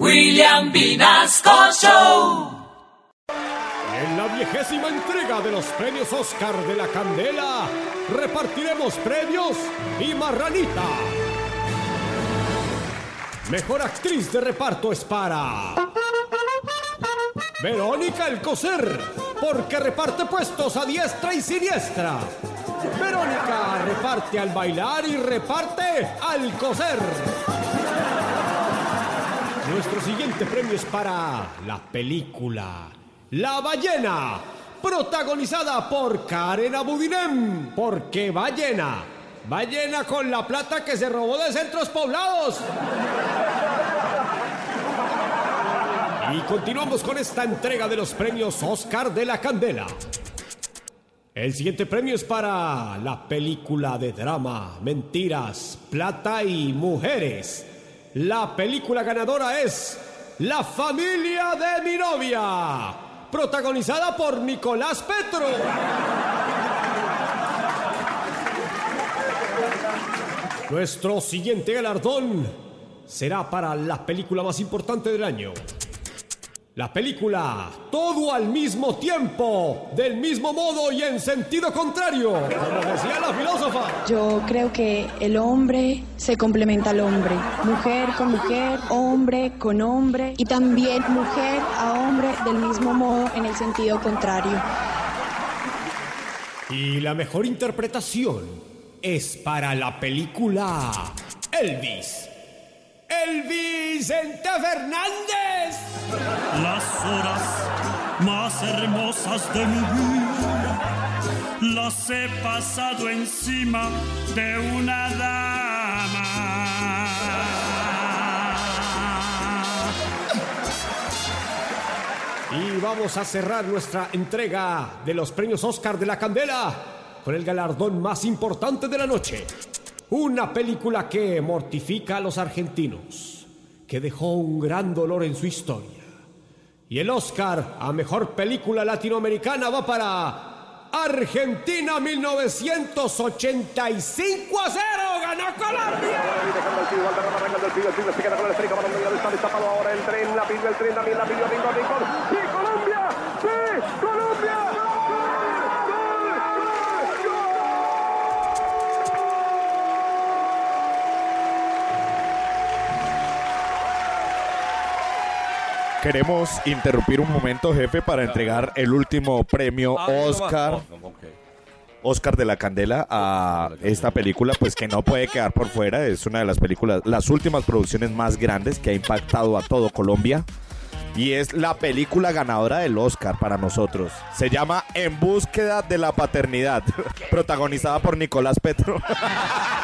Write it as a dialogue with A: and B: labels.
A: William Vinasco Show.
B: En la vigésima entrega de los premios Oscar de la Candela, repartiremos premios y marranita. Mejor actriz de reparto es para Verónica Alcocer, porque reparte puestos a diestra y siniestra. Verónica reparte al bailar y reparte al coser. Nuestro siguiente premio es para la película La ballena, protagonizada por Karen Abudinem, porque ballena, ballena con la plata que se robó de centros poblados. Y continuamos con esta entrega de los premios Oscar de la Candela. El siguiente premio es para la película de drama Mentiras, Plata y Mujeres. La película ganadora es La familia de mi novia, protagonizada por Nicolás Petro. Nuestro siguiente galardón será para la película más importante del año. La película Todo al mismo tiempo, del mismo modo y en sentido contrario, como decía la filósofa.
C: Yo creo que el hombre se complementa al hombre, mujer con mujer, hombre con hombre y también mujer a hombre del mismo modo en el sentido contrario.
B: Y la mejor interpretación es para la película Elvis. El Vicente Fernández.
D: Las horas más hermosas de mi vida las he pasado encima de una dama.
B: Y vamos a cerrar nuestra entrega de los premios Oscar de la Candela con el galardón más importante de la noche. Una película que mortifica a los argentinos, que dejó un gran dolor en su historia. Y el Oscar a mejor película latinoamericana va para Argentina 1985 a 0. ¡Ganó Colombia!
E: Queremos interrumpir un momento, jefe, para entregar el último premio Oscar. Oscar de la Candela a esta película, pues que no puede quedar por fuera. Es una de las películas, las últimas producciones más grandes que ha impactado a todo Colombia. Y es la película ganadora del Oscar para nosotros. Se llama En búsqueda de la paternidad, protagonizada por Nicolás Petro.